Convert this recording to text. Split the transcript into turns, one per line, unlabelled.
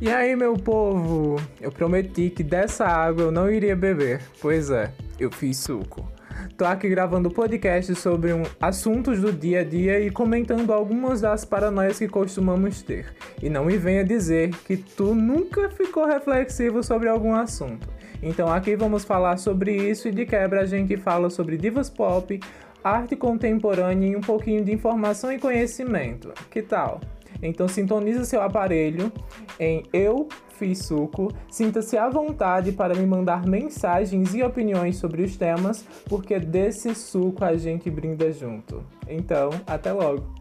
E aí, meu povo? Eu prometi que dessa água eu não iria beber. Pois é, eu fiz suco. Tô aqui gravando podcast sobre um, assuntos do dia a dia e comentando algumas das paranoias que costumamos ter. E não me venha dizer que tu nunca ficou reflexivo sobre algum assunto. Então aqui vamos falar sobre isso e de quebra a gente fala sobre divas pop, arte contemporânea e um pouquinho de informação e conhecimento. Que tal? Então sintonize seu aparelho em Eu Fiz Suco. Sinta-se à vontade para me mandar mensagens e opiniões sobre os temas, porque desse suco a gente brinda junto. Então, até logo!